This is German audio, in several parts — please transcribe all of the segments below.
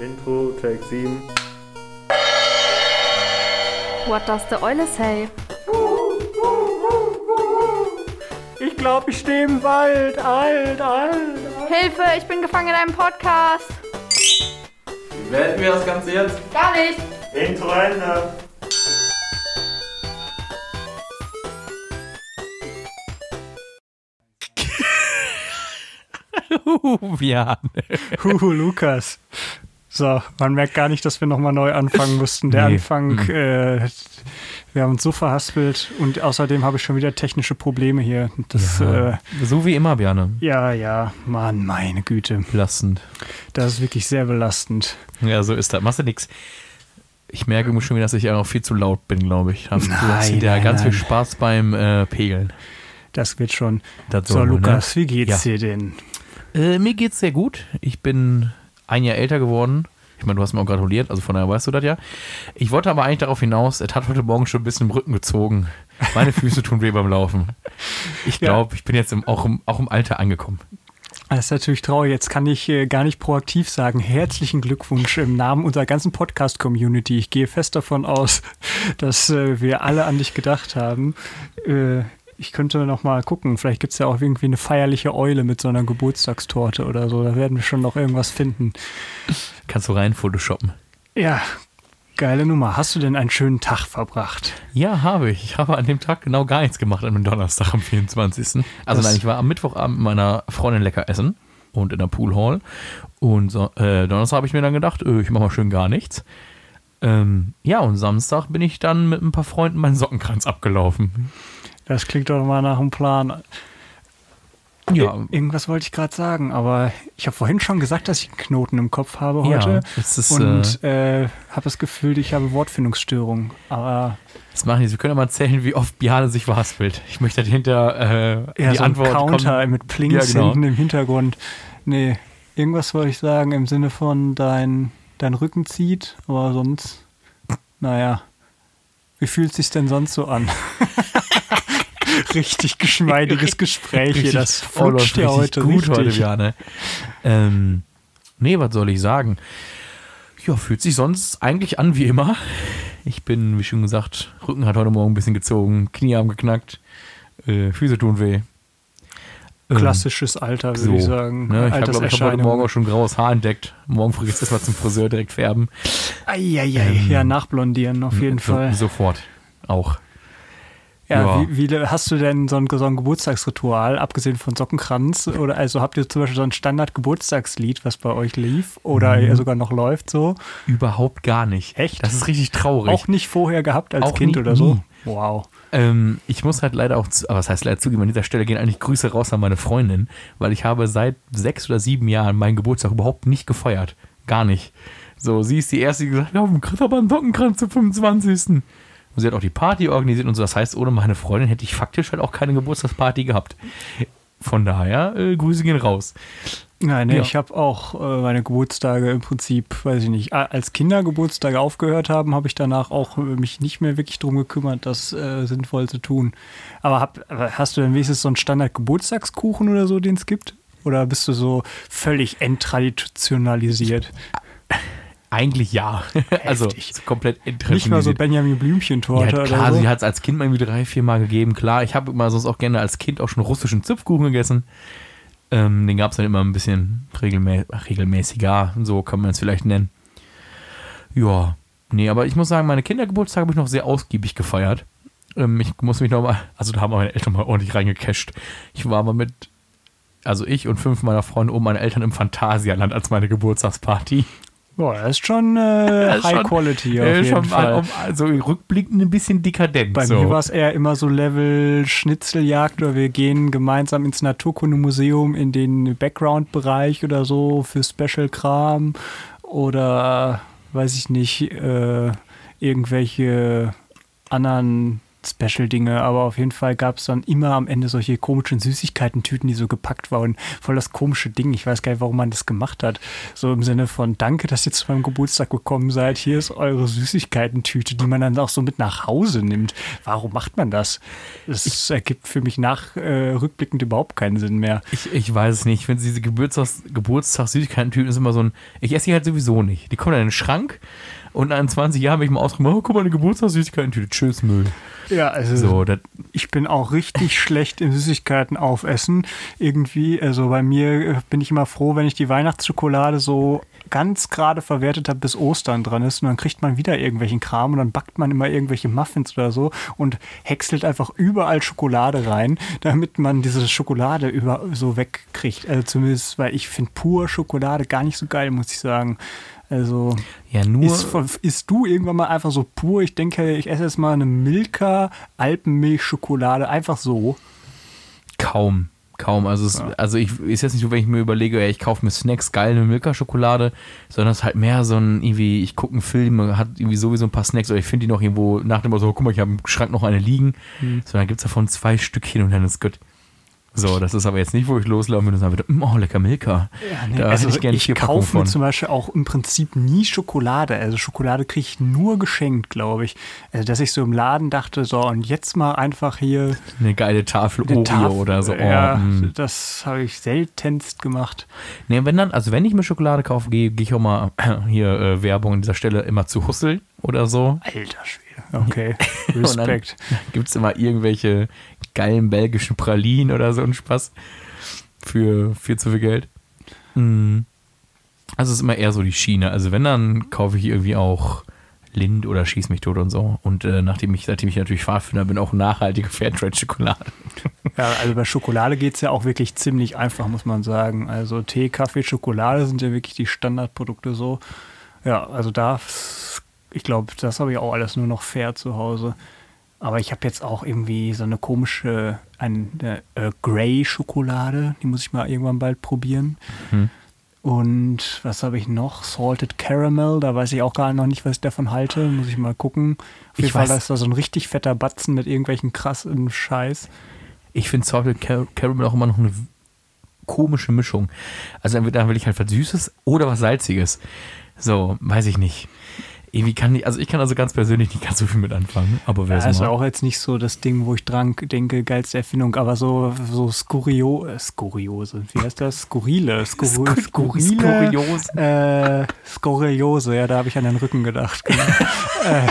Intro, Take 7. What does the Eule say? Ich glaube, ich stehe im Wald. Alt, alt, alt. Hilfe, ich bin gefangen in einem Podcast. Wie beenden wir das Ganze jetzt? Gar nicht. Intro Ende. ja. Huhu, Lukas. So, man merkt gar nicht, dass wir nochmal neu anfangen mussten. Der Nee. Anfang, Mhm. äh, wir haben uns so verhaspelt und außerdem habe ich schon wieder technische Probleme hier. Das, ja, äh, so wie immer, Björne. ja, ja, Mann, meine Güte. Belastend. Das ist wirklich sehr belastend. Ja, so ist das. Machst du nix. Ich merke schon wieder, dass ich auch viel zu laut bin, glaube ich. Hast, du hast Nein, hinterher nein, ganz viel nein. Spaß beim äh, Pegeln. Das wird schon. Das So, wohl, Lukas, wie geht's Ja. dir denn? Ne? Äh, mir geht's sehr gut. Ich bin ein Jahr älter geworden. Ich meine, du hast mir auch gratuliert, also von daher weißt du das ja. Ich wollte aber eigentlich darauf hinaus, es hat heute Morgen schon ein bisschen im Rücken gezogen. Meine Füße tun weh beim Laufen. Ich Ja. glaube, ich bin jetzt im, auch, im, auch im Alter angekommen. Das ist natürlich traurig. Jetzt kann ich äh, gar nicht proaktiv sagen. Herzlichen Glückwunsch im Namen unserer ganzen Podcast-Community. Ich gehe fest davon aus, dass äh, wir alle an dich gedacht haben. Äh, ich könnte noch mal gucken. Vielleicht gibt es ja auch irgendwie eine feierliche Eule mit so einer Geburtstagstorte oder so. Da werden wir schon noch irgendwas finden. Kannst du rein photoshoppen? Ja, geile Nummer. Hast du denn einen schönen Tag verbracht? Ja, habe ich. Ich habe an dem Tag genau gar nichts gemacht, an dem Donnerstag am 24. Also Das- nein, ich war am Mittwochabend mit meiner Freundin lecker essen und in der Poolhall. Und so, äh, Donnerstag habe ich mir dann gedacht, äh, ich mache mal schön gar nichts. Ähm, ja, und Samstag bin ich dann mit ein paar Freunden meinen Sockenkranz abgelaufen. Das klingt doch mal nach einem Plan. Ja, Ir- Irgendwas wollte ich gerade sagen, aber ich habe vorhin schon gesagt, dass ich einen Knoten im Kopf habe heute. ja ist, und äh, äh, habe das Gefühl, ich habe Wortfindungsstörungen. Aber das machen die. Wir können ja mal zählen, wie oft Biane sich verhaspelt. Ich möchte dahinter äh, eher die so ein Antwort Counter kommen. mit Plings Ja, genau. hinten im Hintergrund. Nee, irgendwas wollte ich sagen im Sinne von dein, dein Rücken zieht, aber sonst, naja, wie fühlt sich denn sonst so an? Richtig geschmeidiges Gespräch hier, das flutscht ja heute gut richtig. heute, Biane. Ähm, nee, was soll ich sagen? Ja, fühlt sich sonst eigentlich an wie immer. Ich bin, wie schon gesagt, Rücken hat heute Morgen ein bisschen gezogen, Knie haben geknackt, äh, Füße tun weh. Ähm, Klassisches Alter, würde so, ich sagen. Ne, ich habe, glaube ich, hab heute. Morgen auch schon graues Haar entdeckt. Morgen früh jetzt erstmal zum Friseur direkt färben. Eieiei, Ähm, ja, nachblondieren auf jeden so, Fall. Sofort. Auch. Ja, Ja. Wie, wie hast du denn so ein, so ein Geburtstagsritual, abgesehen von Sockenkranz? Oder also habt ihr zum Beispiel so ein Standard-Geburtstagslied, was bei euch lief oder Mhm. sogar noch läuft so? Überhaupt gar nicht. Echt? Das ist richtig traurig. Auch nicht vorher gehabt als Auch Kind nie- oder so? nie. Wow. Ähm, ich muss halt leider auch, zu, aber was heißt leider zugeben, an dieser Stelle gehen eigentlich Grüße raus an meine Freundin, weil ich habe seit sechs oder sieben Jahren meinen Geburtstag überhaupt nicht gefeiert. Gar nicht. So, sie ist die Erste, die gesagt hat, wir aber einen Sockenkranz zum 25. Und sie hat auch die Party organisiert und so. Das heißt, ohne meine Freundin hätte ich faktisch halt auch keine Geburtstagsparty gehabt. Von daher, äh, Grüße gehen raus. Nein, Ja. ich habe auch äh, meine Geburtstage im Prinzip, weiß ich nicht, als Kinder Geburtstage aufgehört haben, habe ich danach auch äh, mich nicht mehr wirklich drum gekümmert, das äh, sinnvoll zu tun. Aber, hab, aber hast du denn wenigstens so einen Standard-Geburtstagskuchen oder so, den es gibt? Oder bist du so völlig enttraditionalisiert? Eigentlich ja. also Heftig. ist komplett Nicht mal so. Benjamin Blümchen-Torte Ja, oder klar, so? sie hat es als Kind mal irgendwie drei, vier Mal gegeben. Klar, ich habe immer sonst auch gerne als Kind auch schon russischen Zipfkuchen gegessen. Ähm, den gab es dann immer ein bisschen regelmä regelmäßiger, so kann man es vielleicht nennen. Ja, nee, aber ich muss sagen, meine Kindergeburtstage habe ich noch sehr ausgiebig gefeiert. Ähm, ich muss mich noch mal, also da haben meine Eltern mal ordentlich reingecasht. Ich war mal mit, also ich und fünf meiner Freunde oben meine Eltern im Phantasialand als meine Geburtstagsparty. Boah, das ist schon äh, ist High schon- Quality auf Äh, jeden schon Fall. mal, also rückblickend ein bisschen dekadent. Bei so. mir war es eher immer so Level Schnitzeljagd oder wir gehen gemeinsam ins Naturkundemuseum in den Background-Bereich oder so für Special-Kram oder weiß ich nicht, äh, irgendwelche anderen Special-Dinge, aber auf jeden Fall gab es dann immer am Ende solche komischen Süßigkeiten-Tüten, die so gepackt waren. Voll das komische Ding. Ich weiß gar nicht, warum man das gemacht hat. So im Sinne von Danke, dass ihr zu meinem Geburtstag gekommen seid. Hier ist eure Süßigkeiten-Tüte, die man dann auch so mit nach Hause nimmt. Warum macht man das? Das ergibt für mich nach äh, rückblickend überhaupt keinen Sinn mehr. Ich, ich weiß es nicht. Ich finde diese Geburtstags Geburtstagssüßigkeiten-Tüten ist immer so ein. Ich esse die halt sowieso nicht. Die kommen dann in den Schrank und an 20 Jahren habe ich mal ausgemacht, oh, guck mal, eine Geburtstagssüßigkeiten-Tüte. Tschüss, Müll. Ja, also So, ich bin auch richtig schlecht im Süßigkeiten aufessen. Irgendwie, also bei mir äh, bin ich immer froh, wenn ich die Weihnachtsschokolade so ganz gerade verwertet habe, bis Ostern dran ist. Und dann kriegt man wieder irgendwelchen Kram und dann backt man immer irgendwelche Muffins oder so und häckselt einfach überall Schokolade rein, damit man diese Schokolade über so wegkriegt. Also zumindest, weil ich finde pur Schokolade gar nicht so geil, muss ich sagen. Also ja, nur. isst, isst du irgendwann mal einfach so pur? Ich denke, ich esse jetzt mal eine Milka Alpenmilch-Schokolade einfach so. Kaum. Kaum. Also, es, also ich ist jetzt nicht so, wenn ich mir überlege, ja, ich kaufe mir Snacks, geil, eine Milka-Schokolade, sondern es ist halt mehr so ein, irgendwie, ich gucke einen Film, hat irgendwie sowieso ein paar Snacks oder ich finde die noch irgendwo nach dem so, guck mal, ich habe im Schrank noch eine liegen. Hm. So, dann gibt es davon zwei Stückchen und dann ist gut. So, das ist aber jetzt nicht, wo ich loslaufe und dann wieder, oh, lecker Milka. Ja, nee, also ich ich kaufe mir zum Beispiel auch im Prinzip nie Schokolade. Also Schokolade kriege ich nur geschenkt, glaube ich. Also dass ich so im Laden dachte, so und jetzt mal einfach hier Eine geile Tafel eine Oreo Tafel- oder so. Oh, ja, mm. das habe ich seltenst gemacht. Nee, wenn dann, also wenn ich mir Schokolade kaufe, gehe gehe ich auch mal hier äh, Werbung an dieser Stelle immer zu Hussel oder so. Alter Schwede. Okay, Respekt. gibt es immer irgendwelche geilen belgischen Pralinen oder so einen Spaß für, für zu viel Geld. Mm. Also es ist immer eher so die Schiene. Also wenn, dann kaufe ich irgendwie auch Lind oder Schieß mich tot und so. Und äh, nachdem ich, seitdem ich natürlich Pfadfinder bin, auch nachhaltige Fairtrade-Schokolade. Ja, also bei Schokolade geht es ja auch wirklich ziemlich einfach, muss man sagen. Also Tee, Kaffee, Schokolade sind ja wirklich die Standardprodukte so. Ja, also da, ich glaube, das habe ich auch alles nur noch fair zu Hause. Aber ich habe jetzt auch irgendwie so eine komische, eine äh, Grey-Schokolade, die muss ich mal irgendwann bald probieren. Mhm. Und was habe ich noch? Salted Caramel, da weiß ich auch gar noch nicht, was ich davon halte. Muss ich mal gucken. Auf jeden Ich Fall weiß- ist da so ein richtig fetter Batzen mit irgendwelchen krassen Scheiß. Ich finde Salted Car Caramel auch immer noch eine komische Mischung. Also entweder will ich halt was Süßes oder was Salziges. So, weiß ich nicht. Irgendwie kann ich, also ich kann also ganz persönlich nicht ganz so viel mit anfangen, aber wer Ja, ist auch jetzt nicht so das Ding, wo ich dran denke, geilste Erfindung, aber so, so Skurio, äh, Skuriose, wie heißt das? Skurrile, Skur Skur- skurrile, Skuriose. Äh, Skuriose, ja, da habe ich an den Rücken gedacht. Genau. äh,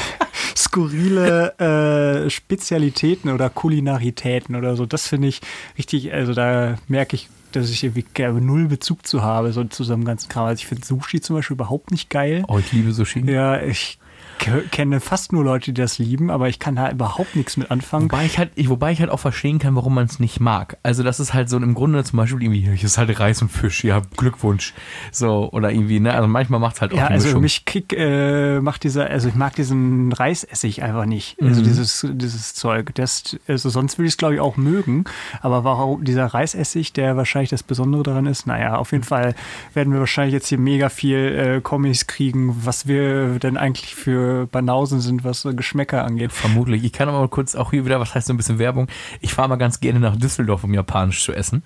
skurrile äh, Spezialitäten oder Kulinaritäten oder so, das finde ich richtig, also da merke ich, dass ich irgendwie null Bezug zu habe, so zu so einem ganzen Kram. Also ich finde Sushi zum Beispiel überhaupt nicht geil. Oh, ich liebe Sushi. Ja, ich kenne fast nur Leute, die das lieben, aber ich kann da überhaupt nichts mit anfangen. Wobei ich halt, ich, wobei ich halt auch verstehen kann, warum man es nicht mag. Also das ist halt so im Grunde zum Beispiel irgendwie, hier ist halt Reis und Fisch, ja, Glückwunsch. So, oder irgendwie, ne, also manchmal macht es halt auch Ja, also Mischung. mich kick, äh, macht dieser, also ich mag diesen Reisessig einfach nicht. Also Mhm. dieses, dieses Zeug. Das, also sonst würde ich es glaube ich auch mögen. Aber warum dieser Reisessig, der wahrscheinlich das Besondere daran ist, naja, auf jeden Fall werden wir wahrscheinlich jetzt hier mega viel äh, Kommis kriegen, was wir denn eigentlich für Banausen sind, was so Geschmäcker angeht. Vermutlich. Ich kann aber mal kurz auch hier wieder, was heißt so ein bisschen Werbung. Ich fahre mal ganz gerne nach Düsseldorf, um Japanisch zu essen.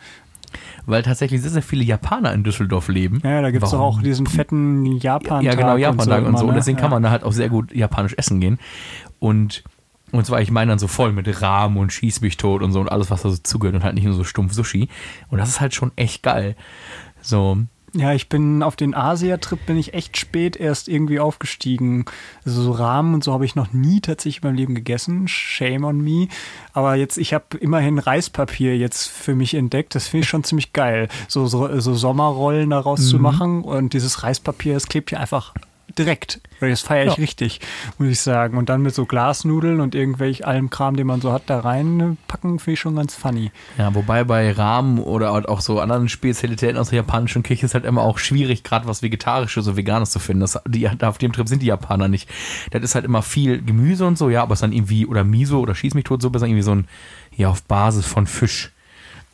Weil tatsächlich sehr, sehr viele Japaner in Düsseldorf leben. Ja, da gibt es auch diesen fetten Japan-Tag. Ja, genau, Japan-Tag und so. Und ne? deswegen kann Ja. man da halt auch sehr gut japanisch essen gehen. Und, und zwar, ich meine dann so voll mit Rahmen und Schieß mich tot und so und alles, was da so zugehört und halt nicht nur so stumpf Sushi. Und das ist halt schon echt geil. So, Ja, ich bin auf den Asia-Trip bin ich echt spät erst irgendwie aufgestiegen. Also so Rahmen und so habe ich noch nie tatsächlich in meinem Leben gegessen. Shame on me. Aber jetzt, ich habe immerhin Reispapier jetzt für mich entdeckt. Das finde ich schon ziemlich geil. So, so, so Sommerrollen daraus zu machen und dieses Reispapier, das klebt ja einfach direkt. Das feiere ich Ja. richtig, muss ich sagen. Und dann mit so Glasnudeln und irgendwelch allem Kram, den man so hat, da reinpacken, finde ich schon ganz funny. ja, wobei bei Rahmen oder halt auch so anderen Spezialitäten aus der japanischen Küche ist halt immer auch schwierig, gerade was Vegetarisches oder Veganes zu finden. Das, die, auf dem Trip sind die Japaner nicht. Das ist halt immer viel Gemüse und so, ja, aber es ist dann irgendwie, oder Miso oder Schieß mich tot, so besser irgendwie so ein, ja, auf Basis von Fisch.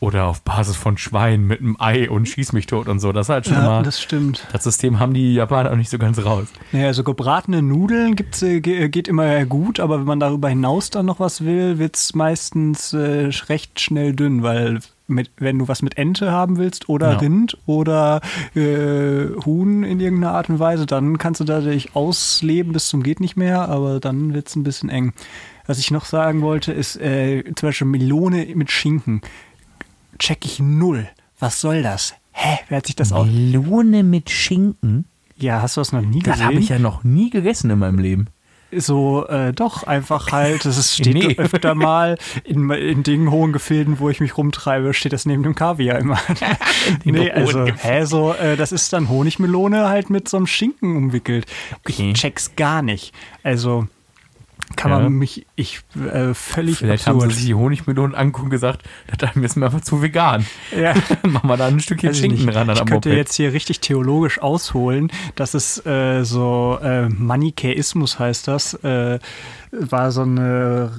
Oder auf Basis von Schwein mit einem Ei und schieß mich tot und so. Das ist halt schon Ja, mal. das stimmt. Das System haben die Japaner auch nicht so ganz raus. Naja, also gebratene Nudeln gibt's, äh, ge- geht immer gut, aber wenn man darüber hinaus dann noch was will, wird's meistens äh, recht schnell dünn, weil mit, wenn du was mit Ente haben willst oder Ja. Rind oder äh, Huhn in irgendeiner Art und Weise, dann kannst du da dich ausleben bis zum geht nicht mehr, aber dann wird's ein bisschen eng. Was ich noch sagen wollte, ist äh, zum Beispiel Melone mit Schinken. Check ich null. Was soll das? Hä? Wer hat sich das aus? Melone mit Schinken? Ja, hast du das noch nie gesehen? Das habe ich ja noch nie gegessen in meinem Leben. so äh, doch einfach halt, das steht Nee. öfter mal in, in Dingen hohen Gefilden, wo ich mich rumtreibe, steht das neben dem Kaviar immer. den nee, also, hä, so, äh, das ist dann Honigmelone halt mit so einem Schinken umwickelt. Okay. Ich check's gar nicht. Also kann Ja. man mich, ich, äh, völlig Vielleicht haben absurd. sie sich die Honigmelonen angucken und gesagt, das ist mir einfach zu vegan. ja. Machen wir da ein Stückchen ich Schinken nicht. ran an ich könnte Moped. jetzt hier richtig theologisch ausholen, dass es äh, so äh, Manichäismus heißt das, äh, war so eine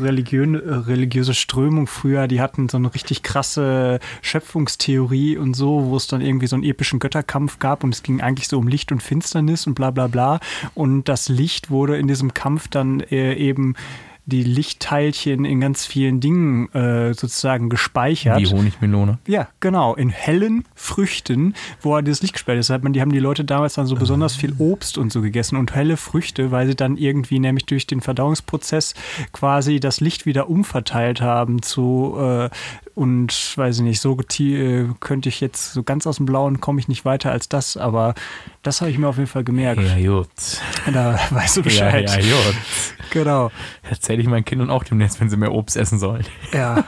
religiön, religiöse Strömung früher, die hatten so eine richtig krasse Schöpfungstheorie und so, wo es dann irgendwie so einen epischen Götterkampf gab und es ging eigentlich so um Licht und Finsternis und bla bla bla. Und das Licht wurde in diesem Kampf dann äh, eben die Lichtteilchen in ganz vielen Dingen äh, sozusagen gespeichert. Die Honigmelone. Ja, genau. In hellen Früchten, wo er das Licht gesperrt ist. Hat man, die haben die Leute damals dann so besonders viel Obst und so gegessen und helle Früchte, weil sie dann irgendwie nämlich durch den Verdauungsprozess quasi das Licht wieder umverteilt haben zu äh, und weiß ich nicht, so äh, könnte ich jetzt so ganz aus dem Blauen komme ich nicht weiter als das, aber das habe ich mir auf jeden Fall gemerkt. Ja, gut. Da weißt du Ja, Bescheid. ja, gut. Genau. Erzähle ich meinen Kindern auch demnächst, wenn sie mehr Obst essen sollen. Ja.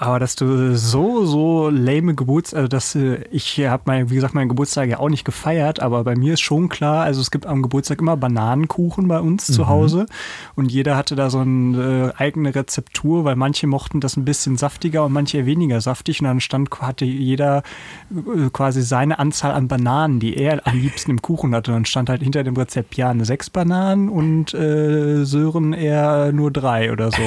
Aber dass du so, so lame Geburts... Also, dass äh, ich habe, mein, wie gesagt, meinen Geburtstag ja auch nicht gefeiert, aber bei mir ist schon klar, also es gibt am Geburtstag immer Bananenkuchen bei uns zu Hause und jeder hatte da so eine äh, eigene Rezeptur, weil manche mochten das ein bisschen saftiger und manche weniger saftig und dann stand, hatte jeder äh, quasi seine Anzahl an Bananen, die er am liebsten im Kuchen hatte. Und dann stand halt hinter dem Rezept Jan sechs Bananen und äh, Sören eher nur drei oder so.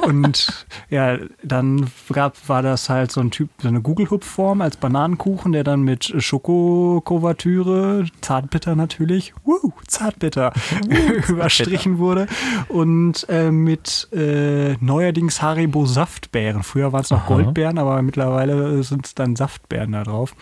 Und ja, dann gab, war das halt so ein Typ, so eine Gugelhupf-Form als Bananenkuchen, der dann mit Schokokuvertüre, Zartbitter natürlich, woo, Zartbitter, überstrichen wurde. Und äh, mit äh, neuerdings Haribo Saftbeeren. Früher waren es noch Aha. Goldbeeren, aber mittlerweile sind es dann Saftbeeren da drauf.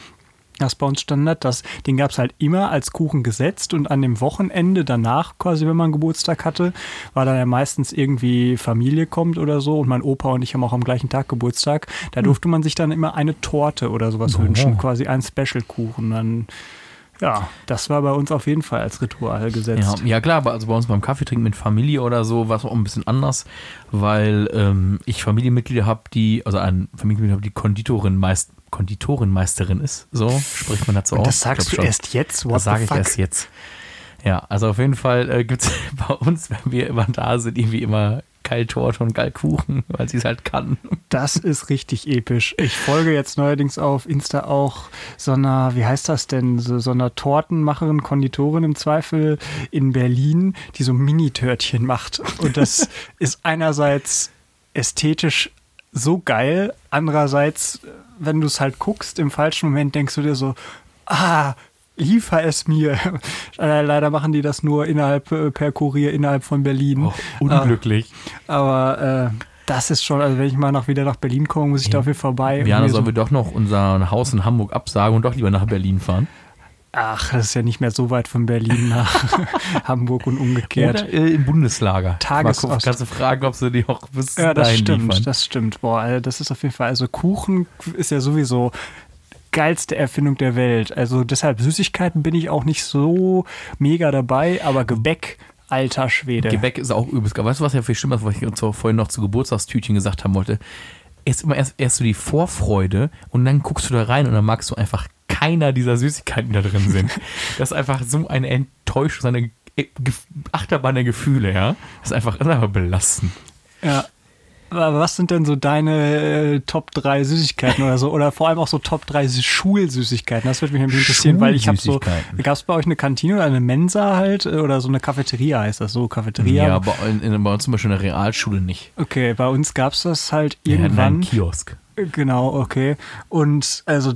Das ist bei uns Standard. Das, den gab es halt immer als Kuchen gesetzt und an dem Wochenende danach, quasi, wenn man Geburtstag hatte, war dann ja meistens irgendwie Familie kommt oder so und mein Opa und ich haben auch am gleichen Tag Geburtstag. Da durfte man sich dann immer eine Torte oder sowas Oh. wünschen, quasi einen Special-Kuchen. Dann, ja, das war bei uns auf jeden Fall als Ritual Ja, gesetzt. ja klar, aber also bei uns beim Kaffeetrinken mit Familie oder so war es auch ein bisschen anders, weil ähm, ich Familienmitglieder habe, die, also ein Familienmitglied habe, die Konditorin meist, Konditorenmeisterin ist. So spricht man dazu aus. das sagst du schon. erst jetzt? What Das sage ich erst jetzt. Ja, also auf jeden Fall äh, gibt es bei uns, wenn wir immer da sind, irgendwie immer Geiltorte und Geilkuchen, weil sie es halt kann. Das ist richtig episch. Ich folge jetzt neuerdings auf Insta auch so einer, wie heißt das denn, so, so einer Tortenmacherin, Konditorin im Zweifel in Berlin, die so Mini-Törtchen macht. Und das ist einerseits ästhetisch so geil, andererseits, wenn du es halt guckst, im falschen Moment denkst du dir so, ah, liefer es mir. Äh, Leider machen die das nur innerhalb, äh, per Kurier innerhalb von Berlin. Oh, unglücklich. Aber äh, das ist schon, also wenn ich mal noch wieder nach Berlin komme, muss ich da auf jeden Fall vorbei. Jana, sollen so, wir doch noch unser Haus in Hamburg absagen und doch lieber nach Berlin fahren? ach, das ist ja nicht mehr so weit von Berlin nach Hamburg und umgekehrt. Oder äh, im Bundeslager. Tages- Mal gucken, kannst du fragen, ob sie die auch bis Ja, das stimmt, liefern. das stimmt. Boah, also das ist auf jeden Fall, also Kuchen ist ja sowieso geilste Erfindung der Welt. Also deshalb Süßigkeiten bin ich auch nicht so mega dabei, aber Gebäck, alter Schwede. Gebäck ist auch übelst geil. Weißt du, was ja viel schlimmer ist, was ich uns vorhin noch zu Geburtstagstütchen gesagt haben wollte? Erst immer erst, erst so die Vorfreude und dann guckst du da rein und dann magst du einfach keiner dieser Süßigkeiten, die da drin sind. Das ist einfach so eine Enttäuschung, so eine Achterbahn der Gefühle, ja. Das ist einfach, das ist einfach belastend. Ja. Aber was sind denn so deine äh, Top 3 Süßigkeiten oder so? Oder vor allem auch so Top 3 Schulsüßigkeiten? Das würde mich nämlich interessieren, weil ich habe so. Gab es bei euch eine Kantine oder eine Mensa halt? äh, Oder so eine Cafeteria heißt das so? Cafeteria? Ja, aber in, in, bei uns zum Beispiel in der Realschule nicht. Okay, bei uns gab es das halt Wir hatten einen irgendwann. Kiosk. Genau, okay. Und also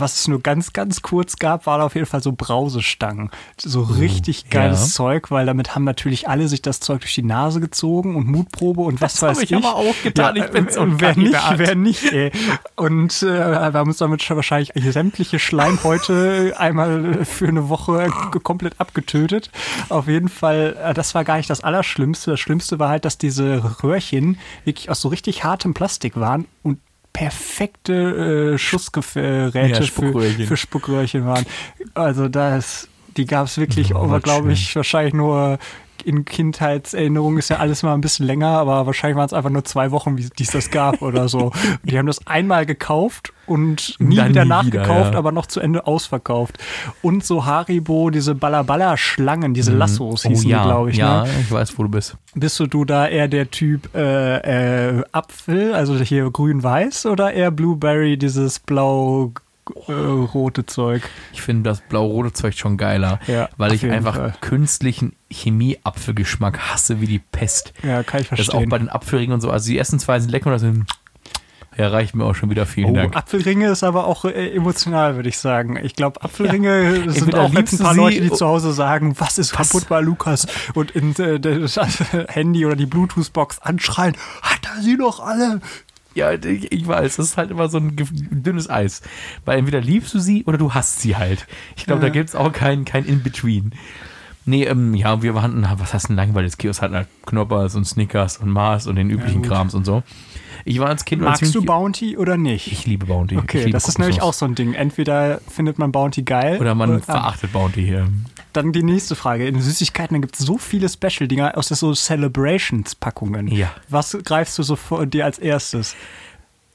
was es nur ganz, ganz kurz gab, waren auf jeden Fall so Brausestangen. So richtig geiles ja. Zeug, weil damit haben natürlich alle sich das Zeug durch die Nase gezogen und Mutprobe und was Das weiß hab ich aber auch getan. Ich bin so ein äh, wer nicht, wer nicht, ey. Und äh, wir haben uns damit schon wahrscheinlich sämtliche Schleimhäute einmal für eine Woche komplett abgetötet. Auf jeden Fall, äh, das war gar nicht das Allerschlimmste. Das Schlimmste war halt, dass diese Röhrchen wirklich aus so richtig hartem Plastik waren und perfekte äh, Schussgeräte Ja, für, Spuckröhrchen. für Spuckröhrchen waren. Also das, die gab es wirklich, aber glaube ich, wahrscheinlich nur in Kindheitserinnerungen ist ja alles mal ein bisschen länger, aber wahrscheinlich waren es einfach nur zwei Wochen, wie es das gab oder so. Die haben das einmal gekauft und nie Dann wieder nie nachgekauft, wieder, ja. aber noch zu Ende ausverkauft. Und so Haribo, diese Ballaballa-Schlangen, diese Lassos hießen oh, ja, die, glaube ich. Ja, Ne? ich weiß, wo du bist. Bist du, du da eher der Typ äh, äh, Apfel, also hier grün-weiß, oder eher Blueberry, dieses blau-rote Zeug? Ich finde das blau-rote Zeug schon geiler, Ja, weil ich einfach Fall. künstlichen Chemie-Apfelgeschmack hasse wie die Pest. Ja, kann ich Das ist auch verstehen. bei den Apfelringen und so. Also die ersten zwei sind lecker und das sind, ja, reicht mir auch schon wieder. Vielen Oh, Dank. Apfelringe ist aber auch äh, emotional, würde ich sagen. Ich glaube, Apfelringe sind Entweder auch jetzt ein paar Leute, die o- zu Hause sagen, was ist Was? kaputt bei Lukas? Und in äh, das Handy oder die Bluetooth-Box anschreien, hat er sie doch alle? Ja, ich, weiß, das ist halt immer so ein dünnes Eis. Weil entweder liebst du sie oder du hasst sie halt. Ich glaube, Ja. da gibt es auch kein, kein In-Between. Nee, ähm, ja, wir hatten, na, was heißt ein langweiliges Kiosk? Hatten halt Knoppers und Snickers und Mars und den üblichen gut. Krams und so. Ich war als Kind Magst du Bounty oder nicht? Ich liebe Bounty. okay, liebe das ist nämlich auch Kokosnuss. so ein Ding. Entweder findet man Bounty geil Oder man ah, verachtet Bounty hier. Dann die nächste Frage. In Süßigkeiten gibt es so viele Special-Dinger aus der so Celebrations-Packungen. Ja. Was greifst du so vor dir als erstes?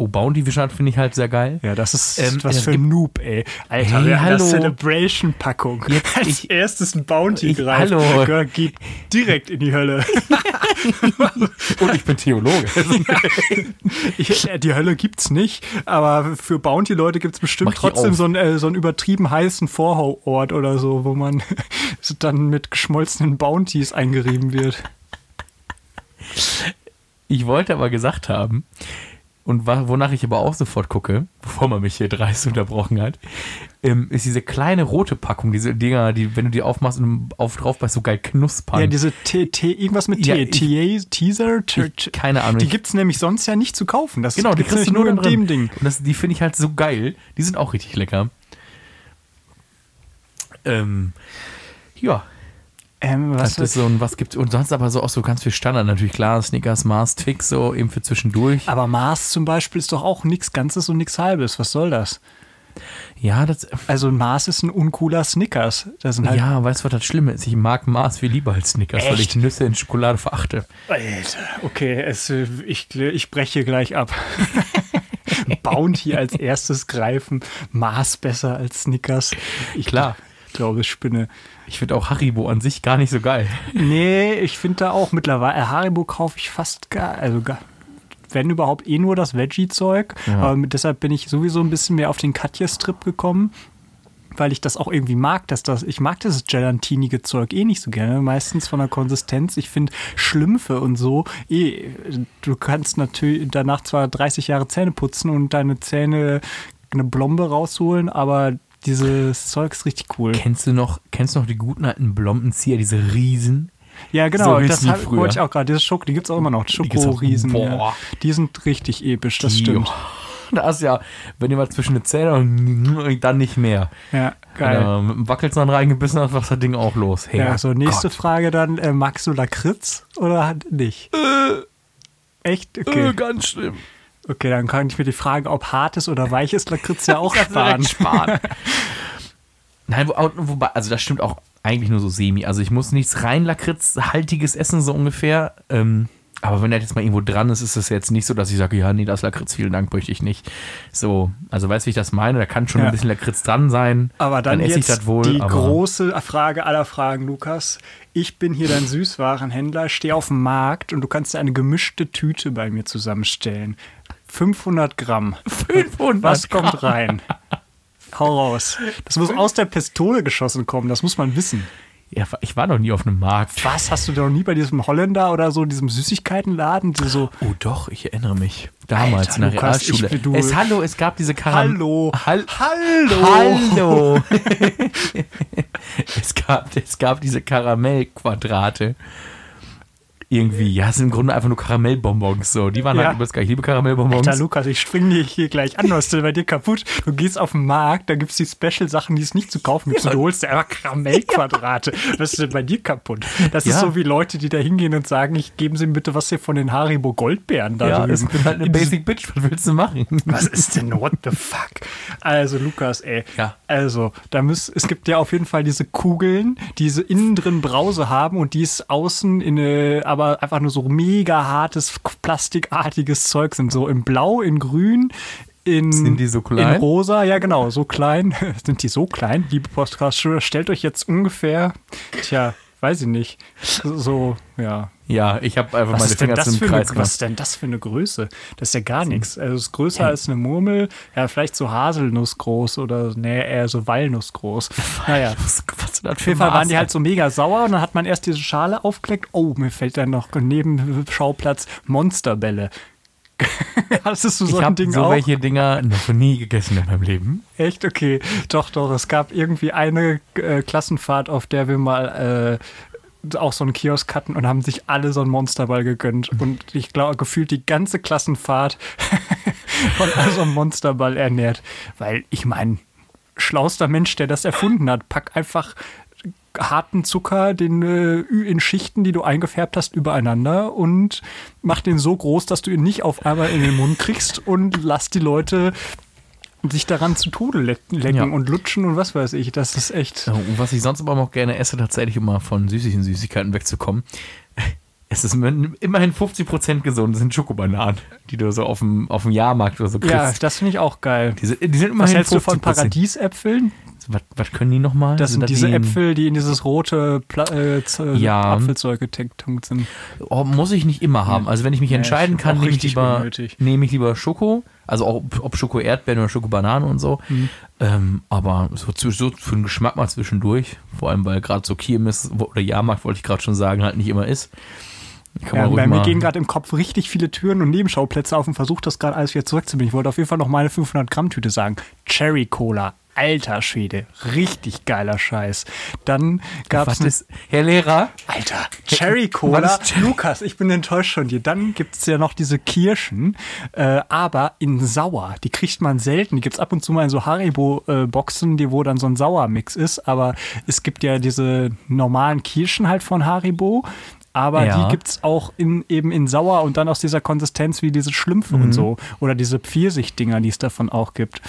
Oh, Bounty Fischart finde ich halt sehr geil. Ja, das ist Ähm, was es für ein gibt- Noob, ey. Alter, Hey, hallo. Celebration-Packung Jetzt, als ich- erstes ein Bounty Ich- greift, hallo. Girl, geht direkt in die Hölle. Und ich bin Theologe. Ich, äh, die Hölle gibt's nicht, aber für Bounty-Leute gibt's bestimmt Mach die trotzdem auf. so einen, äh, so einen übertrieben heißen Vorort oder so, wo man dann mit geschmolzenen Bounties eingerieben wird. Ich wollte aber gesagt haben, und wonach ich aber auch sofort gucke, bevor man mich hier dreist unterbrochen hat, ähm, ist diese kleine rote Packung, diese Dinger, die, wenn du die aufmachst und auf drauf bist, so geil knuspern. Ja, diese T, T, irgendwas mit T, T, Teaser, keine Ahnung. Die gibt's nämlich sonst ja nicht zu kaufen. Das genau, die kriegst du nur in dem Ding. Und das, die finde ich halt so geil. Die sind auch richtig lecker. Ähm, ja, Ähm, was das ist so ein, was gibt's, und sonst aber so auch so ganz viel Standard. Natürlich klar, Snickers, Mars, Twix, so eben für zwischendurch. aber Mars zum Beispiel ist doch auch nichts Ganzes und nichts Halbes. Was soll das? Ja, das, Also ein Mars ist ein uncooler Snickers. Das sind halt ja, weißt du, was das Schlimme ist? Ich mag Mars viel lieber als Snickers, weil ich Echt? Nüsse in Schokolade verachte. Alter, okay, es, ich, ich breche gleich ab. Bounty als erstes greifen, Mars besser als Snickers. Ich Klar. Glaube, ich spinne. Ich finde auch Haribo an sich gar nicht so geil. Nee, ich finde da auch mittlerweile, Haribo kaufe ich fast gar, also gar, wenn überhaupt eh nur das Veggie-Zeug. Ja. Aber deshalb bin ich sowieso ein bisschen mehr auf den Katja-Strip gekommen. Weil ich das auch irgendwie mag, dass das, ich mag dieses gelatinige Zeug eh nicht so gerne, meistens von der Konsistenz. Ich finde Schlümpfe und so, eh, du kannst natürlich danach zwar 30 Jahre Zähne putzen und deine Zähne eine Blombe rausholen, aber dieses Zeug ist richtig cool. Kennst du noch, kennst du noch die guten alten Blombenzieher, diese Riesen? Ja, genau, So das die hab, wollte ich auch gerade. Diese Schoko, die gibt es auch immer noch. Schokoriesen. Ja. Boah. Die sind richtig episch, das Die- stimmt. Da ist ja, wenn ihr mal zwischen den Zähnen und dann nicht mehr. Ja, Wenn geil. er mit dem Wackelzahn reingebissen hat, war das Ding auch los. Ja, so nächste Gott. Frage dann, äh, magst du Lakritz oder nicht? Echt? Okay. Äh, ganz schlimm. Okay, dann kann ich mir die Frage, ob hartes oder weiches Lakritz ja auch sparen. Sparen. Nein, wo, wobei, also das stimmt auch eigentlich nur so semi. Also ich muss nichts rein Lakritzhaltiges essen, so ungefähr. Ähm, aber wenn er jetzt mal irgendwo dran ist, ist es jetzt nicht so, dass ich sage, ja, nee, das Lakritz, vielen Dank, möchte ich nicht. So, also weißt du, wie ich das meine? Da kann schon Ja. ein bisschen Lakritz dran sein. Aber dann, esse ich das wohl. die große Frage aller Fragen, Lukas. Ich bin hier dein Süßwarenhändler, stehe auf dem Markt und du kannst dir eine gemischte Tüte bei mir zusammenstellen. 500 Gramm. 500 Was kommt Gramm. rein? Hau raus. Das muss aus der Pistole geschossen kommen, das muss man wissen. Ja, ich war noch nie auf einem Markt. Was? Hast du noch nie bei diesem Holländer oder so, diesem Süßigkeitenladen, die so. Oh doch, ich erinnere mich. Damals Alter, in der Lukas, ich Realschule. du- es, hallo, es gab diese Karam Hallo. Hall Hallo! Hallo! es, gab, es gab diese Karamellquadrate. Irgendwie, ja, es sind im Grunde einfach nur Karamellbonbons. So. Die waren Ja. halt übelst geil. Ich liebe Karamellbonbons. Alter, Lukas, ich spring dich hier gleich an, was ist denn bei dir kaputt? Du gehst auf den Markt, da gibt's die Special-Sachen, die es nicht zu kaufen gibt. Und Du holst dir einfach Karamellquadrate. Was ist denn bei dir kaputt? Das ist Ja. so wie Leute, die da hingehen und sagen, ich geben Sie mir bitte was hier von den Haribo Goldbeeren da ja, ich bin halt eine Basic Bitch. Was willst du machen? Was ist denn, what the fuck? Also, Lukas, ey. Ja. Also, da muss, es gibt ja auf jeden Fall diese Kugeln, die so innen drin Brause haben und die ist außen in eine, aber einfach nur so mega hartes, plastikartiges Zeug sind. So in Blau, in Grün, in, Sind die so klein? in rosa, ja genau, so klein. sind die so klein? Liebe Podcast, stellt euch jetzt ungefähr, tja, weiß ich nicht, so, ja, Ja, ich habe einfach was meine Finger zum für eine, Kreis was ist denn das für eine Größe? Das ist ja gar nichts. Also es ist größer als eine Murmel. Ja, vielleicht so Haselnuss groß oder nee, eher so Walnuss groß. Naja. Was, was Auf jeden Fall waren die halt so mega sauer und dann hat man erst diese Schale aufgelegt. Oh, mir fällt dann noch neben Schauplatz Monsterbälle. Hattest du so Ich ein Ding so auch? welche Dinger noch nie gegessen in meinem Leben. Echt? Okay. Doch, doch. Es gab irgendwie eine äh, Klassenfahrt, auf der wir mal äh, auch so einen Kiosk hatten und haben sich alle so einen Monsterball gegönnt. Und ich glaube, gefühlt die ganze Klassenfahrt von so einem Monsterball ernährt. Weil ich meine, schlauster Mensch, der das erfunden hat, pack einfach harten Zucker den, äh, in Schichten, die du eingefärbt hast, übereinander und mach den so groß, dass du ihn nicht auf einmal in den Mund kriegst und lass die Leute sich daran zu Tode le- lecken Ja. und lutschen und was weiß ich. Das ist echt. Und was ich sonst aber noch gerne esse, tatsächlich, um mal von süßlichen Süßigkeiten wegzukommen, es ist immerhin 50% gesund, das sind Schokobananen, die du so auf dem, auf dem Jahrmarkt oder so kriegst. Ja, das finde ich auch geil. die, sind, die sind Was immerhin hältst du von 50%. Paradiesäpfeln? Was, können die nochmal? Das sind diese die- Äpfel, die in dieses rote Pla äh, Ja. Apfelzeug getunkt sind. Oh, muss ich nicht immer haben. Also wenn ich mich Nee, entscheiden ist kann, nehme ich, lieber, nehme ich lieber Schoko. Also auch ob, Schoko Erdbeeren oder Schoko Bananen und so. Mhm. Ähm, aber so, so für den Geschmack mal zwischendurch. Vor allem, weil gerade so Kirmes oder Jahrmarkt, wollte ich gerade schon sagen, halt nicht immer ist. Ja, bei mir gehen gerade im Kopf richtig viele Türen und Nebenschauplätze auf und versuche das gerade alles wieder zurückzubinden. Ich wollte auf jeden Fall noch meine 500 Gramm Tüte sagen. Cherry Cola. Alter Schwede. Richtig geiler Scheiß. Dann gab es Herr Lehrer? Alter, Cherry Cola. Lukas, ich bin enttäuscht von dir. Dann gibt es ja noch diese Kirschen, äh, aber in sauer. Die kriegt man selten. Die gibt es ab und zu mal in so Haribo-Boxen, die wo dann so ein Sauermix ist. Aber es gibt ja diese normalen Kirschen halt von Haribo. Aber Ja. die gibt es auch in, eben in sauer und dann aus dieser Konsistenz wie diese Schlümpfe Mhm. und so. Oder diese Pfirsichdinger, die es davon auch gibt.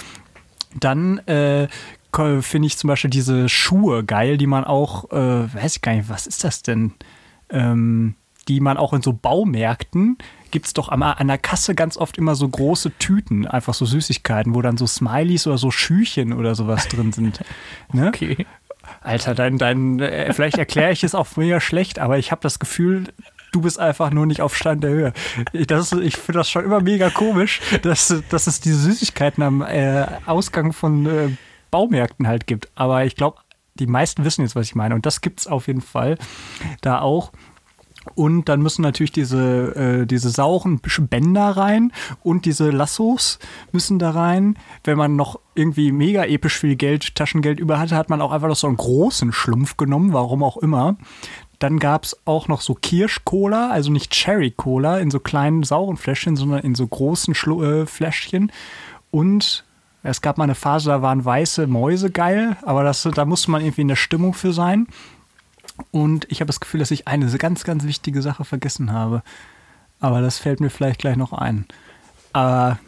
Dann äh, finde ich zum Beispiel diese Schuhe geil, die man auch, äh, weiß ich gar nicht, was ist das denn? Ähm, die man auch in so Baumärkten gibt es doch am, an der Kasse ganz oft immer so große Tüten, einfach so Süßigkeiten, wo dann so Smileys oder so Schüchen oder sowas drin sind. Ne? Okay. Alter, dein, dein, äh, vielleicht erkläre ich es auch mega schlecht, aber ich habe das Gefühl, du bist einfach nur nicht auf Stand der Höhe. Ich, das ich finde das schon immer mega komisch, dass, dass es diese Süßigkeiten am äh, Ausgang von äh, Baumärkten halt gibt. Aber ich glaube, die meisten wissen jetzt, was ich meine. Und das gibt es auf jeden Fall da auch. Und dann müssen natürlich diese, äh, diese sauren Bänder rein und diese Lassos müssen da rein. Wenn man noch irgendwie mega episch viel Geld, Taschengeld über hatte, hat man auch einfach noch so einen großen Schlumpf genommen, warum auch immer. Dann gab es auch noch so Kirsch-Cola, also nicht Cherry-Cola in so kleinen sauren Fläschchen, sondern in so großen Schlu äh, Fläschchen. Und es gab mal eine Phase, da waren weiße Mäuse geil, aber das, da musste man irgendwie in der Stimmung für sein. Und ich habe das Gefühl, dass ich eine ganz, ganz wichtige Sache vergessen habe. Aber das fällt mir vielleicht gleich noch ein. Aber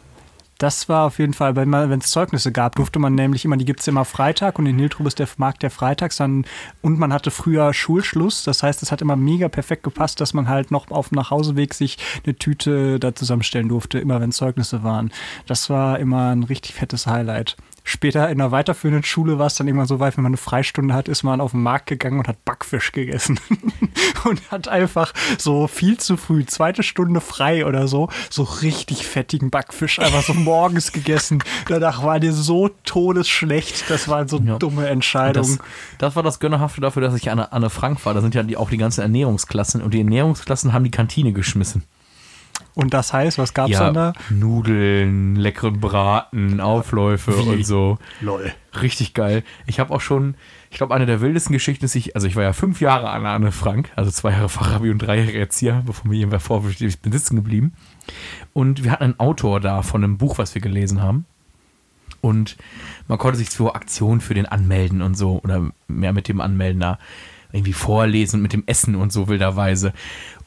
das war auf jeden Fall, wenn es Zeugnisse gab, durfte man nämlich immer, die gibt es immer Freitag und in Hiltrub ist der Markt der Freitags dann und man hatte früher Schulschluss. Das heißt, es hat immer mega perfekt gepasst, dass man halt noch auf dem Nachhauseweg sich eine Tüte da zusammenstellen durfte, immer wenn Zeugnisse waren. Das war immer ein richtig fettes Highlight. Später in einer weiterführenden Schule war es dann irgendwann so weit, wenn man eine Freistunde hat, ist man auf den Markt gegangen und hat Backfisch gegessen. und hat einfach so viel zu früh, zweite Stunde frei oder so, so richtig fettigen Backfisch einfach so morgens gegessen. Danach war dir so todesschlecht. Das war so Ja. dumme Entscheidung. Das, das war das Gönnerhafte dafür, dass ich an der- an der Frank war. Da sind ja die, auch die ganzen Ernährungsklassen und die Ernährungsklassen haben die Kantine geschmissen. Und das heißt, was gab's dann da? Nudeln, leckeren Braten, Aufläufe Wie? und so. Lol. Richtig geil. Ich habe auch schon, ich glaube, eine der wildesten Geschichten ist, ich, also ich war ja fünf Jahre an Anne Frank, also zwei Jahre Fachabi und drei Jahre Erzieher, bevor mir irgendwer vorwirft, ich bin sitzen geblieben. Und wir hatten einen Autor da von einem Buch, was wir gelesen haben. Und man konnte sich für Aktionen für den anmelden und so, oder mehr mit dem Anmelden da irgendwie vorlesen und mit dem Essen und so wilderweise.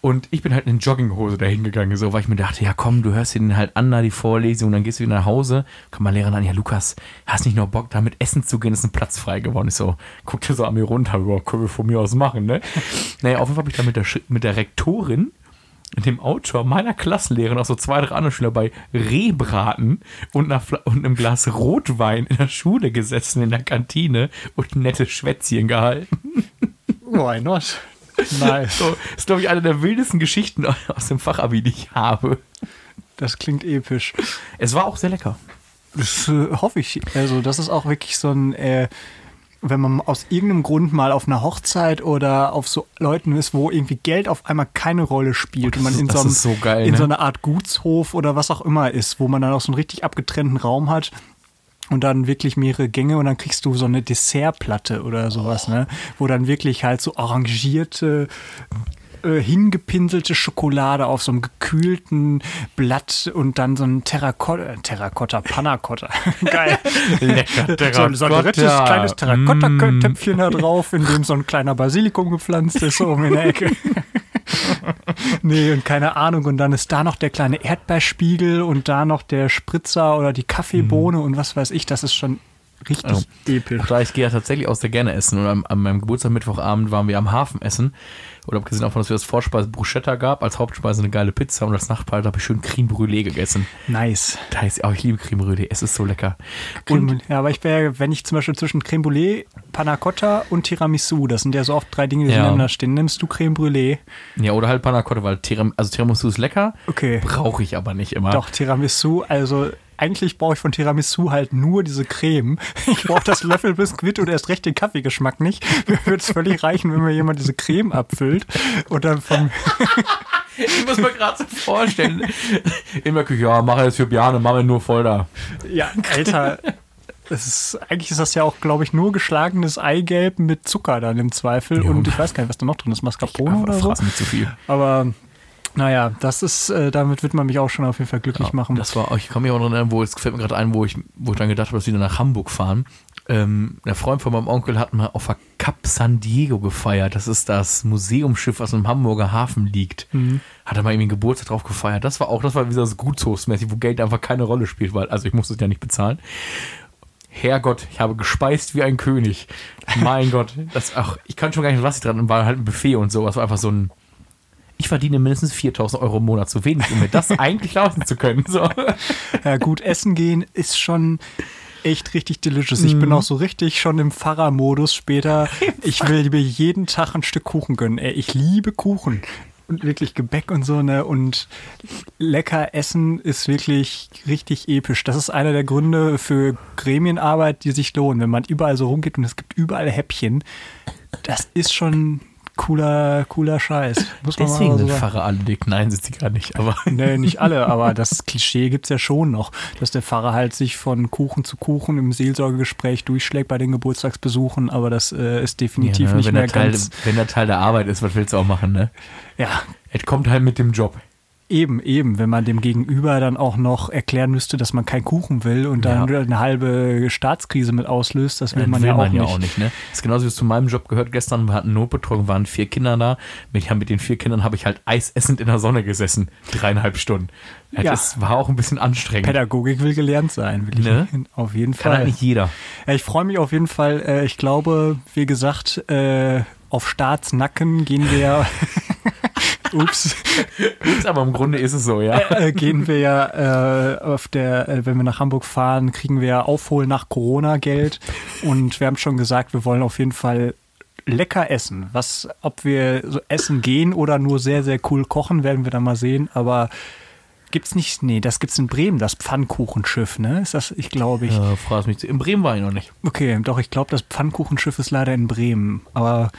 Und ich bin halt in Jogginghose dahin gegangen, so, weil ich mir dachte, ja komm, du hörst dir den halt an, da die Vorlesung, dann gehst du wieder nach Hause, kann mal Lehrerin an, ja Lukas, hast nicht noch Bock, da mit Essen zu gehen, ist ein Platz frei geworden. Ich so, guck dir so an mir runter, ja, können wir von mir aus machen, ne? naja, auf jeden Fall habe ich da mit der, mit der Rektorin dem Autor meiner Klassenlehrerin auch so zwei, drei andere Schüler bei Rehbraten und, einer Fla und einem Glas Rotwein in der Schule gesessen in der Kantine und nette Schwätzchen gehalten. Why not? Nice. So, das ist, glaube ich, eine der wildesten Geschichten aus dem Fachabi, die ich habe. Das klingt episch. Es war auch sehr lecker. Das äh, hoffe ich. Also, das ist auch wirklich so ein, äh, wenn man aus irgendeinem Grund mal auf einer Hochzeit oder auf so Leuten ist, wo irgendwie Geld auf einmal keine Rolle spielt und man in, so, einem, so geil, in ne? so einer Art Gutshof oder was auch immer ist, wo man dann auch so einen richtig abgetrennten Raum hat. Und dann wirklich mehrere Gänge und dann kriegst du so eine Dessertplatte oder sowas, ne? Wo dann wirklich halt so arrangierte äh, hingepinselte Schokolade auf so einem gekühlten Blatt und dann so ein Terrakotta, äh, Terrakotta, Pannacotta. Geil. Lecker, so, ein- so ein Terrakotta. drittes kleines Mm. Terrakotta-Töpfchen da drauf, in dem so ein kleiner Basilikum gepflanzt ist, so um in der Ecke. nee, und keine Ahnung. Und dann ist da noch der kleine Erdbeerspiegel und da noch der Spritzer oder die Kaffeebohne und was weiß ich. Das ist schon richtig Also, episch. Auch da, ich gehe ja tatsächlich aus der gerne essen. Und an, an meinem Geburtstag Mittwochabend waren wir am Hafen essen. Oder abgesehen davon, dass wir das Vorspeise Bruschetta gab, als Hauptspeise eine geile Pizza und als Nachspeise habe ich schön Creme Brûlée gegessen. Nice. Da ist, oh, ich liebe Creme Brûlée, es ist so lecker. Und Creme, ja, aber ich wäre, wenn ich zum Beispiel zwischen Creme Brûlée, Panna Cotta und Tiramisu, das sind ja so oft drei Dinge, die Ja. nebeneinander stehen, nimmst du Creme Brûlée? ja, oder halt Panna Cotta, weil Tiram, also Tiramisu ist lecker, Okay. brauche ich aber nicht immer. Doch, Tiramisu, also eigentlich brauche ich von Tiramisu halt nur diese Creme. Ich brauche das Löffelbiskuit und erst recht den Kaffeegeschmack nicht. Mir würde es völlig reichen, wenn mir jemand diese Creme abfüllt und dann von Ich muss mir gerade so vorstellen. In der Küche, ja, mache jetzt für Bjane, mache nur voll da. Ja, Alter. Ist, eigentlich ist das ja auch, glaube ich, nur geschlagenes Eigelb mit Zucker dann im Zweifel. Ja. Und ich weiß gar nicht, was da noch drin ist. Mascarpone oder so. Nicht zu viel. Aber naja, das ist, äh, damit wird man mich auch schon auf jeden Fall glücklich machen. Das war, ich kann mich auch noch erinnern, wo es gefällt mir gerade ein, wo ich, wo ich dann gedacht habe, dass wir wieder nach Hamburg fahren. Ähm, der Freund von meinem Onkel hat mal auf der Cap San Diego gefeiert. Das ist das Museumsschiff, was im Hamburger Hafen liegt. Hat er mal irgendwie einen Geburtstag drauf gefeiert. Das war auch, das war wieder so Gutshofsmäßig, wo Geld einfach keine Rolle spielt, weil, also ich musste es ja nicht bezahlen. Herrgott, ich habe gespeist wie ein König. Mein Gott, das auch, ich kann schon gar nicht, was ich dran, war halt ein Buffet und so. Das war einfach so ein, ich verdiene mindestens 4000 Euro im Monat zu wenig, um mir das eigentlich leisten zu können. So. Ja, gut, essen gehen ist schon echt richtig delicious. Ich Mhm. bin auch so richtig schon im Pfarrermodus später. Ich will mir jeden Tag ein Stück Kuchen gönnen. Ey, ich liebe Kuchen. Und wirklich Gebäck und so, ne? Und lecker essen ist wirklich richtig episch. Das ist einer der Gründe für Gremienarbeit, die sich lohnen. Wenn man überall so rumgeht und es gibt überall Häppchen, das ist schon cooler, cooler Scheiß. Muss man Deswegen mal so sind. Pfarrer alle dick. Nein, sind sie gar nicht. Aber Nee, nicht alle, aber das Klischee gibt's ja schon noch, dass der Pfarrer halt sich von Kuchen zu Kuchen im Seelsorgegespräch durchschlägt bei den Geburtstagsbesuchen, aber das äh, ist definitiv Ja, ne, nicht mehr der Teil, ganz. wenn der Teil der Arbeit ist, was willst du auch machen, ne? Ja, Es kommt halt mit dem Job. Eben, eben, wenn man dem Gegenüber dann auch noch erklären müsste, dass man keinen Kuchen will und dann Ja. eine halbe Staatskrise mit auslöst, das will Das man, will ja, man auch ja nicht. auch nicht, ne? Das ist genauso wie es zu meinem Job gehört. Gestern wir hatten Notbetreuung, waren vier Kinder da. Mit, ja, mit den vier Kindern habe ich halt eisessend in der Sonne gesessen. Dreieinhalb Stunden. Ja, Ja. Das war auch ein bisschen anstrengend. Pädagogik will gelernt sein, wirklich. Ne? Auf jeden Kann Fall. halt nicht jeder. Ja, ich freue mich auf jeden Fall. Äh, Ich glaube, wie gesagt, äh, auf Staatsnacken gehen wir Ups. Ups, aber im Grunde ist es so, ja. äh, gehen wir ja äh, auf der, äh, wenn wir nach Hamburg fahren, kriegen wir ja Aufholen nach Corona Geld. Und wir haben schon gesagt, wir wollen auf jeden Fall lecker essen. Was, ob wir so essen gehen oder nur sehr, sehr cool kochen, werden wir dann mal sehen. Aber gibt's nicht, nee, das gibt's in Bremen, das Pfannkuchenschiff, ne? Ist das, ich glaube ich. Äh, fragst mich, in Bremen war ich noch nicht. Okay, doch, ich glaube, das Pfannkuchenschiff ist leider in Bremen. Aber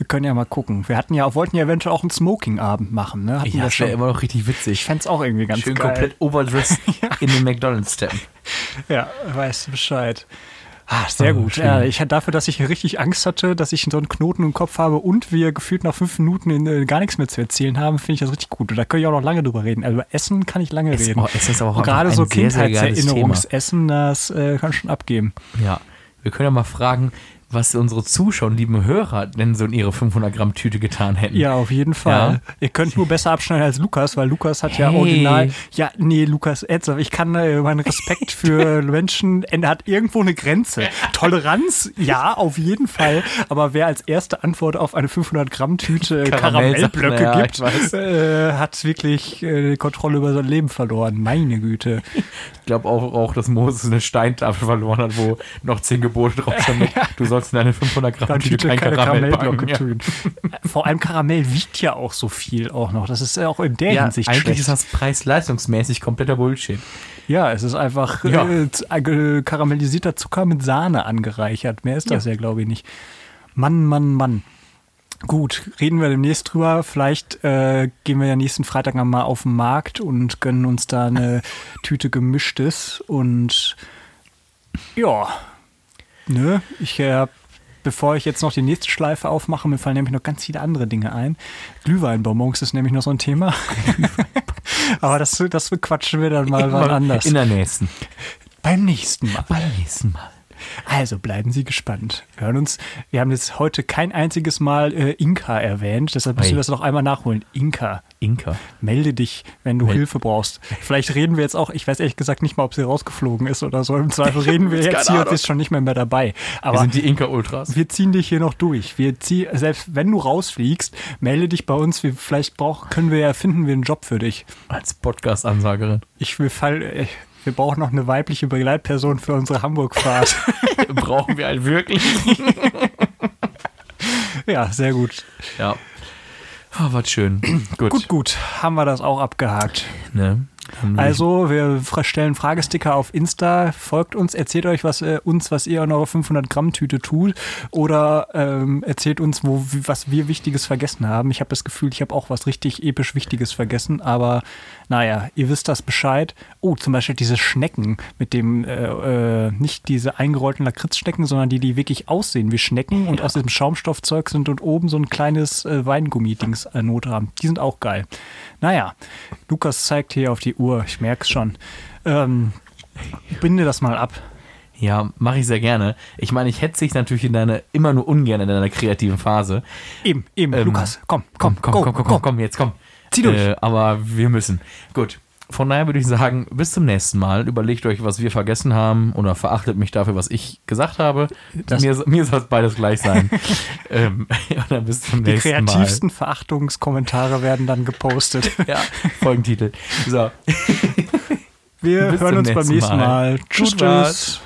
wir können ja mal gucken. Wir hatten ja, wollten ja eventuell auch einen Smoking-Abend machen, ne? Hatten Ja, das wäre immer noch richtig Ich witzig. fände es auch irgendwie ganz Schön geil. komplett overdressed in den McDonalds steppen. Ja, weißt du Bescheid. Ah, sehr Oh, gut. schön. Ja, ich dafür, dass ich richtig Angst hatte, dass ich so einen Knoten im Kopf habe und wir gefühlt nach fünf Minuten in, äh, gar nichts mehr zu erzählen haben, finde ich das richtig gut. Und da können ich auch noch lange drüber reden. Also über Essen kann ich lange reden. Oh, Essen ist aber auch gerade so Kindheitserinnerungsessen, das äh, kann schon abgeben. Ja, wir können ja mal fragen, was unsere Zuschauer, lieben Hörer, denn so in ihre 500 Gramm Tüte getan hätten. Ja, auf jeden Fall. Ja. Ihr könnt nur besser abschneiden als Lukas, weil Lukas hat ja Hey. original. Ja, nee, Lukas ernsthaft, ich kann äh, meinen Respekt für Menschen, er hat irgendwo eine Grenze. Toleranz, ja, auf jeden Fall. Aber wer als erste Antwort auf eine 500 Gramm Tüte äh, Karamellblöcke ja, gibt, äh, hat wirklich äh, die Kontrolle über sein Leben verloren. Meine Güte. Ich glaube auch, auch, dass Moses eine Steintafel verloren hat, wo noch zehn Gebote drauf standen. Du sollst in deine 500 Gramm Tüte Tüte kein Karamell packen. Ja. Vor allem Karamell wiegt ja auch so viel auch noch. Das ist ja auch in der Ja, Hinsicht eigentlich schlecht. ist das preis-leistungsmäßig kompletter Bullshit. Ja, es ist einfach Ja. äh, z- äh, karamellisierter Zucker mit Sahne angereichert. Mehr ist das ja, glaube ich, nicht. Mann, Mann, Mann. Gut, reden wir demnächst drüber. Vielleicht äh, gehen wir ja nächsten Freitag mal auf den Markt und gönnen uns da eine Tüte gemischtes. Und ja, ne, ich äh, bevor ich jetzt noch die nächste Schleife aufmache, mir fallen nämlich noch ganz viele andere Dinge ein. Glühweinbonbons ist nämlich noch so ein Thema. Aber das, das quatschen wir dann mal wann anders. In der nächsten. Beim nächsten Mal. Beim nächsten Mal. Also bleiben Sie gespannt. Wir hören uns. Wir haben jetzt heute kein einziges Mal äh, Inka erwähnt, deshalb müssen Hey. wir das noch einmal nachholen. Inka, Inka. melde dich, wenn du Mel- Hilfe brauchst. Vielleicht reden wir jetzt auch, ich weiß ehrlich gesagt nicht mal, ob sie rausgeflogen ist oder so. Im Zweifel reden wir jetzt hier und ist schon nicht mehr, mehr dabei. Wir Aber sind die Inka-Ultras. wir ziehen dich hier noch durch. Wir ziehen, selbst wenn du rausfliegst, melde dich bei uns. Wir, vielleicht brauch, können wir ja finden wir einen Job für dich. Als Podcast-Ansagerin. Ich will fall, äh, wir brauchen noch eine weibliche Begleitperson für unsere Hamburg-Fahrt. Brauchen wir halt wirklich. ja, sehr gut. Ja. Oh, was schön. Gut. Gut, gut. Haben wir das auch abgehakt. Ne? Also, wir stellen Fragesticker auf Insta. Folgt uns, erzählt euch was, äh, uns, was ihr in eurer 500 Gramm Tüte tut. Oder ähm, erzählt uns, wo, was wir Wichtiges vergessen haben. Ich habe das Gefühl, ich habe auch was richtig episch Wichtiges vergessen. Aber naja, ihr wisst das Bescheid. Oh, zum Beispiel diese Schnecken mit dem, äh, äh, nicht diese eingerollten Lakritzschnecken, sondern die, die wirklich aussehen wie Schnecken und aus diesem Schaumstoffzeug sind und oben so ein kleines äh, Weingummi-Dings äh, Not haben. Die sind auch geil. Naja, Lukas zeigt hier auf die Uhr, ich merk's schon. Ähm, binde das mal ab. Ja, mache ich sehr gerne. Ich meine, ich hetze dich natürlich in deine, immer nur ungern in deiner kreativen Phase. Eben, eben, Ähm, Lukas, komm, Komm, komm, komm, go, komm, komm, go. komm, komm, jetzt komm. Zieh durch. Äh, aber wir müssen. Gut. Von daher würde ich sagen, bis zum nächsten Mal. Überlegt euch, was wir vergessen haben oder verachtet mich dafür, was ich gesagt habe. Das- mir, mir soll es beides gleich sein. ähm, dann bis zum Die nächsten Mal. kreativsten Verachtungskommentare werden dann gepostet. Ja, Folgentitel. So. Wir Bis hören uns beim nächsten Mal. Mal. Tschüss, tschüss.